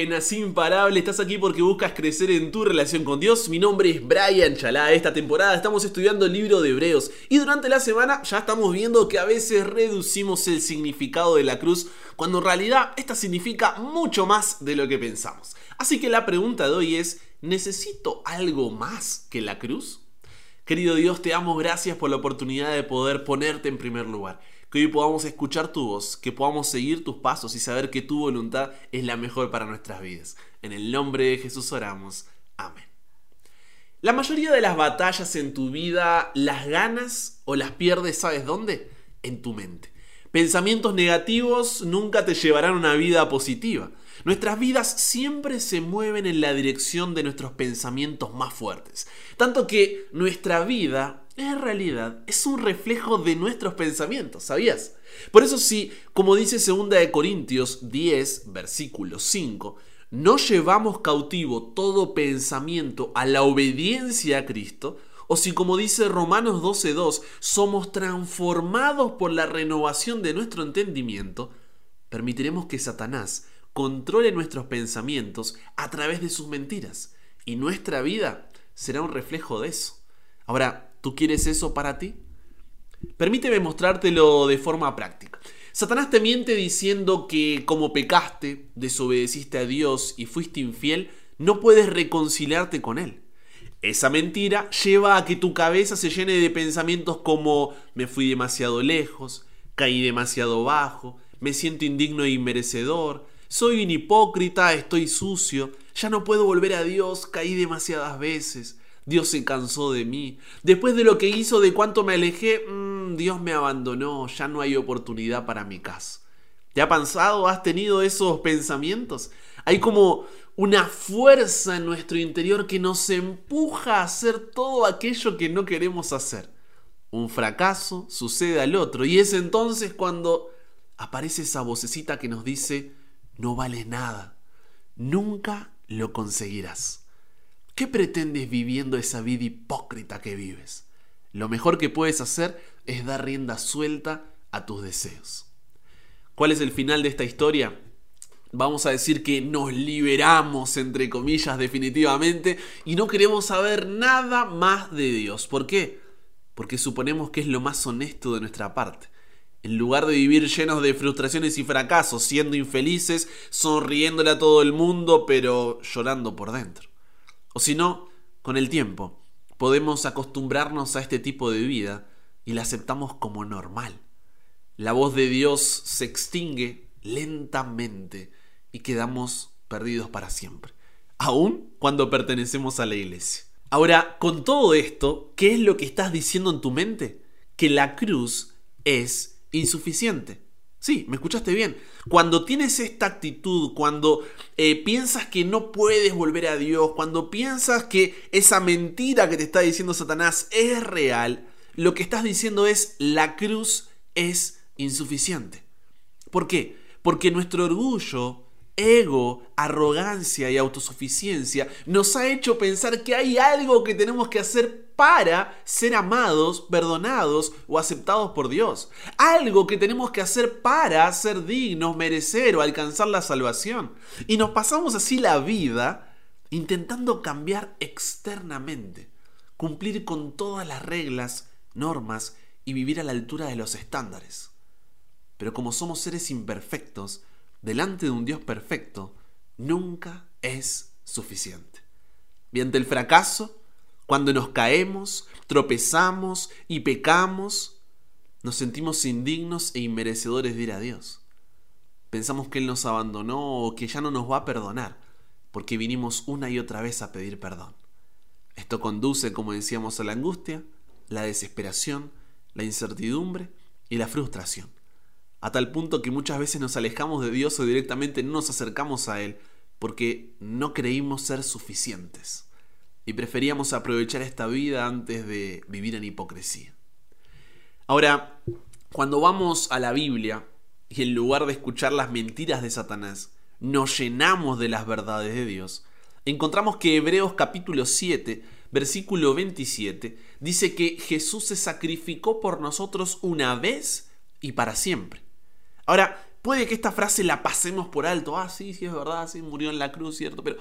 buenas, imparable. Estás aquí porque buscas crecer en tu relación con Dios. Mi nombre es Brian Chalá. Esta temporada estamos estudiando el libro de Hebreos y durante la semana ya estamos viendo que a veces reducimos el significado de la cruz cuando en realidad esta significa mucho más de lo que pensamos. Así que la pregunta de hoy es, ¿necesito algo más que la cruz? Querido Dios, te damos gracias por la oportunidad de poder ponerte en primer lugar que hoy podamos escuchar tu voz, que podamos seguir tus pasos y saber que tu voluntad es la mejor para nuestras vidas. En el nombre de Jesús oramos. Amén. La mayoría de las batallas en tu vida las ganas o las pierdes, ¿sabes dónde? En tu mente. Pensamientos negativos nunca te llevarán a una vida positiva. Nuestras vidas siempre se mueven en la dirección de nuestros pensamientos más fuertes. Tanto que nuestra vida en realidad es un reflejo de nuestros pensamientos, ¿sabías? Por eso si, como dice 2 de Corintios 10, versículo 5, no llevamos cautivo todo pensamiento a la obediencia a Cristo, o si como dice Romanos 12.2, somos transformados por la renovación de nuestro entendimiento, permitiremos que Satanás controle nuestros pensamientos a través de sus mentiras, y nuestra vida será un reflejo de eso. Ahora, ¿Tú quieres eso para ti? Permíteme mostrártelo de forma práctica. Satanás te miente diciendo que como pecaste, desobedeciste a Dios y fuiste infiel, no puedes reconciliarte con Él. Esa mentira lleva a que tu cabeza se llene de pensamientos como me fui demasiado lejos, caí demasiado bajo, me siento indigno e inmerecedor, soy un hipócrita, estoy sucio, ya no puedo volver a Dios, caí demasiadas veces, Dios se cansó de mí. Después de lo que hizo, de cuánto me alejé, mm, Dios me abandonó, ya no hay oportunidad para mi caso. ¿Te ha pensado? ¿Has tenido esos pensamientos? Hay como una fuerza en nuestro interior que nos empuja a hacer todo aquello que no queremos hacer. Un fracaso sucede al otro y es entonces cuando aparece esa vocecita que nos dice, no vales nada, nunca lo conseguirás. ¿Qué pretendes viviendo esa vida hipócrita que vives? Lo mejor que puedes hacer es dar rienda suelta a tus deseos. ¿Cuál es el final de esta historia? Vamos a decir que nos liberamos, entre comillas, definitivamente, y no queremos saber nada más de Dios. ¿Por qué? Porque suponemos que es lo más honesto de nuestra parte. En lugar de vivir llenos de frustraciones y fracasos, siendo infelices, sonriéndole a todo el mundo, pero llorando por dentro. O si no, con el tiempo, podemos acostumbrarnos a este tipo de vida y la aceptamos como normal. La voz de Dios se extingue lentamente y quedamos perdidos para siempre, aun cuando pertenecemos a la iglesia. Ahora, con todo esto, ¿qué es lo que estás diciendo en tu mente? Que la cruz es insuficiente. Sí, me escuchaste bien. Cuando tienes esta actitud, cuando eh, piensas que no puedes volver a Dios, cuando piensas que esa mentira que te está diciendo Satanás es real, lo que estás diciendo es la cruz es insuficiente. ¿Por qué? Porque nuestro orgullo, ego, arrogancia y autosuficiencia nos ha hecho pensar que hay algo que tenemos que hacer para ser amados, perdonados o aceptados por Dios. Algo que tenemos que hacer para ser dignos, merecer o alcanzar la salvación. Y nos pasamos así la vida intentando cambiar externamente, cumplir con todas las reglas, normas y vivir a la altura de los estándares. Pero como somos seres imperfectos, delante de un Dios perfecto, nunca es suficiente. Y ante el fracaso, cuando nos caemos, tropezamos y pecamos, nos sentimos indignos e inmerecedores de ir a Dios. Pensamos que Él nos abandonó o que ya no nos va a perdonar, porque vinimos una y otra vez a pedir perdón. Esto conduce, como decíamos, a la angustia, la desesperación, la incertidumbre y la frustración. A tal punto que muchas veces nos alejamos de Dios o directamente no nos acercamos a Él porque no creímos ser suficientes y preferíamos aprovechar esta vida antes de vivir en hipocresía. Ahora, cuando vamos a la Biblia y en lugar de escuchar las mentiras de Satanás, nos llenamos de las verdades de Dios, encontramos que Hebreos capítulo 7, versículo 27, dice que Jesús se sacrificó por nosotros una vez y para siempre. Ahora, puede que esta frase la pasemos por alto. Ah, sí, sí es verdad, sí, murió en la cruz, cierto, pero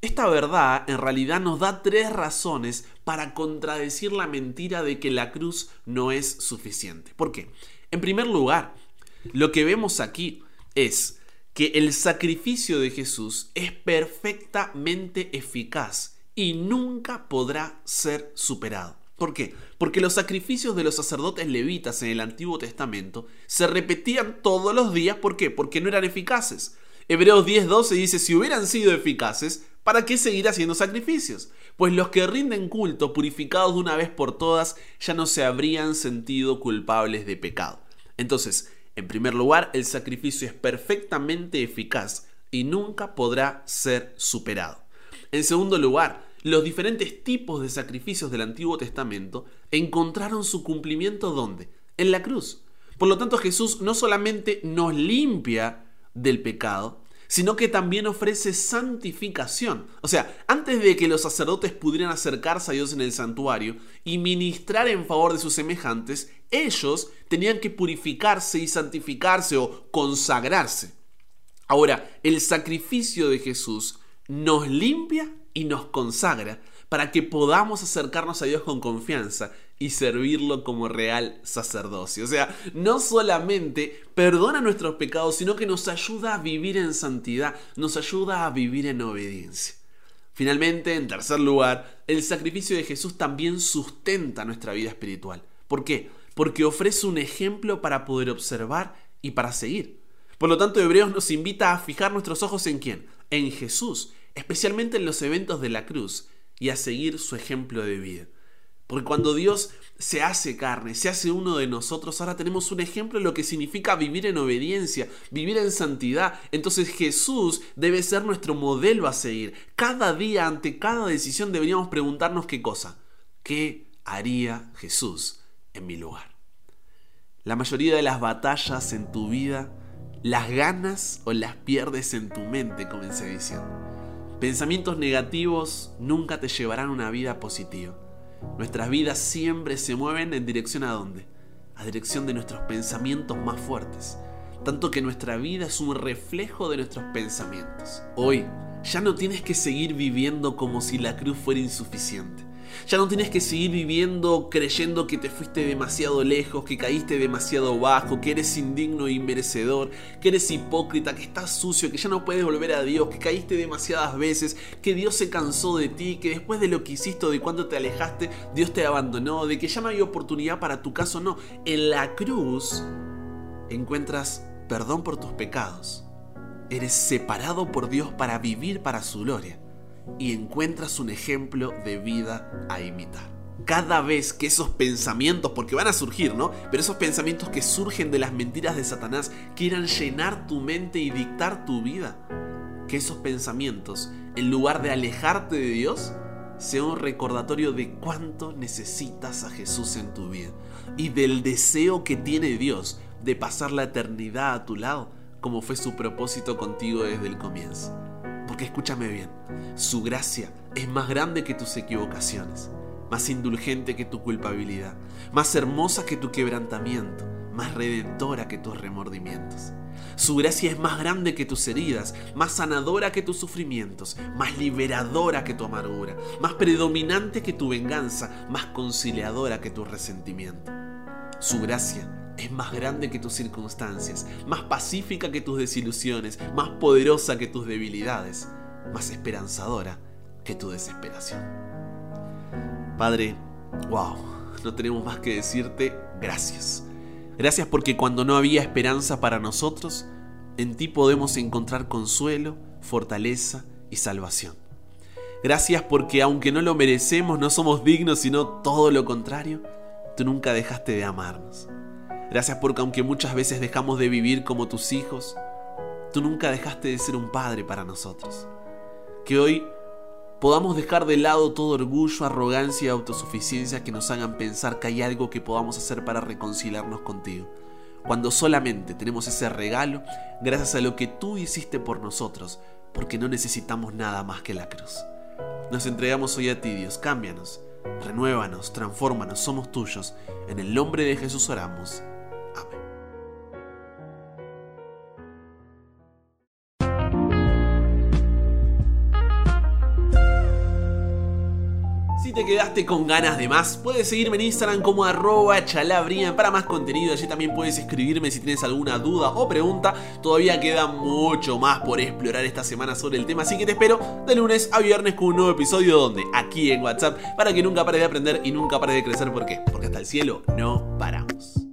esta verdad en realidad nos da tres razones para contradecir la mentira de que la cruz no es suficiente. ¿Por qué? En primer lugar, lo que vemos aquí es que el sacrificio de Jesús es perfectamente eficaz y nunca podrá ser superado. ¿Por qué? Porque los sacrificios de los sacerdotes levitas en el Antiguo Testamento se repetían todos los días. ¿Por qué? Porque no eran eficaces. Hebreos 10:12 dice, si hubieran sido eficaces, ¿para qué seguir haciendo sacrificios? Pues los que rinden culto, purificados de una vez por todas, ya no se habrían sentido culpables de pecado. Entonces, en primer lugar, el sacrificio es perfectamente eficaz y nunca podrá ser superado. En segundo lugar, los diferentes tipos de sacrificios del Antiguo Testamento encontraron su cumplimiento ¿dónde? En la cruz. Por lo tanto, Jesús no solamente nos limpia del pecado, sino que también ofrece santificación. O sea, antes de que los sacerdotes pudieran acercarse a Dios en el santuario y ministrar en favor de sus semejantes, ellos tenían que purificarse y santificarse o consagrarse. Ahora, el sacrificio de Jesús nos limpia y nos consagra para que podamos acercarnos a Dios con confianza y servirlo como real sacerdocio. O sea, no solamente perdona nuestros pecados, sino que nos ayuda a vivir en santidad, nos ayuda a vivir en obediencia. Finalmente, en tercer lugar, el sacrificio de Jesús también sustenta nuestra vida espiritual. ¿Por qué? Porque ofrece un ejemplo para poder observar y para seguir. Por lo tanto, Hebreos nos invita a fijar nuestros ojos en quién? En Jesús, especialmente en los eventos de la cruz, y a seguir su ejemplo de vida. Porque cuando Dios se hace carne, se hace uno de nosotros, ahora tenemos un ejemplo de lo que significa vivir en obediencia, vivir en santidad. Entonces Jesús debe ser nuestro modelo a seguir. Cada día, ante cada decisión, deberíamos preguntarnos qué cosa. ¿Qué haría Jesús en mi lugar? La mayoría de las batallas en tu vida, las ganas o las pierdes en tu mente, comencé diciendo. Pensamientos negativos nunca te llevarán a una vida positiva. Nuestras vidas siempre se mueven en dirección a dónde? A dirección de nuestros pensamientos más fuertes. Tanto que nuestra vida es un reflejo de nuestros pensamientos. Hoy ya no tienes que seguir viviendo como si la cruz fuera insuficiente. Ya no tienes que seguir viviendo creyendo que te fuiste demasiado lejos, que caíste demasiado bajo, que eres indigno e inmerecedor, que eres hipócrita, que estás sucio, que ya no puedes volver a Dios, que caíste demasiadas veces, que Dios se cansó de ti, que después de lo que hiciste de cuando te alejaste, Dios te abandonó, de que ya no hay oportunidad para tu caso. No, en la cruz encuentras perdón por tus pecados. Eres separado por Dios para vivir para su gloria y encuentras un ejemplo de vida a imitar. Cada vez que esos pensamientos, porque van a surgir, ¿no? Pero esos pensamientos que surgen de las mentiras de Satanás quieran llenar tu mente y dictar tu vida, que esos pensamientos, en lugar de alejarte de Dios, sea un recordatorio de cuánto necesitas a Jesús en tu vida y del deseo que tiene Dios de pasar la eternidad a tu lado, como fue su propósito contigo desde el comienzo. Escúchame bien, su gracia es más grande que tus equivocaciones, más indulgente que tu culpabilidad, más hermosa que tu quebrantamiento, más redentora que tus remordimientos. Su gracia es más grande que tus heridas, más sanadora que tus sufrimientos, más liberadora que tu amargura, más predominante que tu venganza, más conciliadora que tu resentimiento. Su gracia es más grande que tus circunstancias, más pacífica que tus desilusiones, más poderosa que tus debilidades, más esperanzadora que tu desesperación. Padre, wow, no tenemos más que decirte gracias. Gracias porque cuando no había esperanza para nosotros, en ti podemos encontrar consuelo, fortaleza y salvación. Gracias porque aunque no lo merecemos, no somos dignos, sino todo lo contrario, tú nunca dejaste de amarnos. Gracias porque aunque muchas veces dejamos de vivir como tus hijos, tú nunca dejaste de ser un padre para nosotros. Que hoy podamos dejar de lado todo orgullo, arrogancia y autosuficiencia que nos hagan pensar que hay algo que podamos hacer para reconciliarnos contigo. Cuando solamente tenemos ese regalo gracias a lo que tú hiciste por nosotros, porque no necesitamos nada más que la cruz. Nos entregamos hoy a ti, Dios, cámbianos, renuévanos, transfórmanos, somos tuyos. En el nombre de Jesús oramos. Si te quedaste con ganas de más, puedes seguirme en Instagram como arroba chalabrian para más contenido. Allí también puedes escribirme si tienes alguna duda o pregunta. Todavía queda mucho más por explorar esta semana sobre el tema, así que te espero de lunes a viernes con un nuevo episodio donde aquí en WhatsApp para que nunca pares de aprender y nunca pares de crecer. ¿Por qué? Porque hasta el cielo no paramos.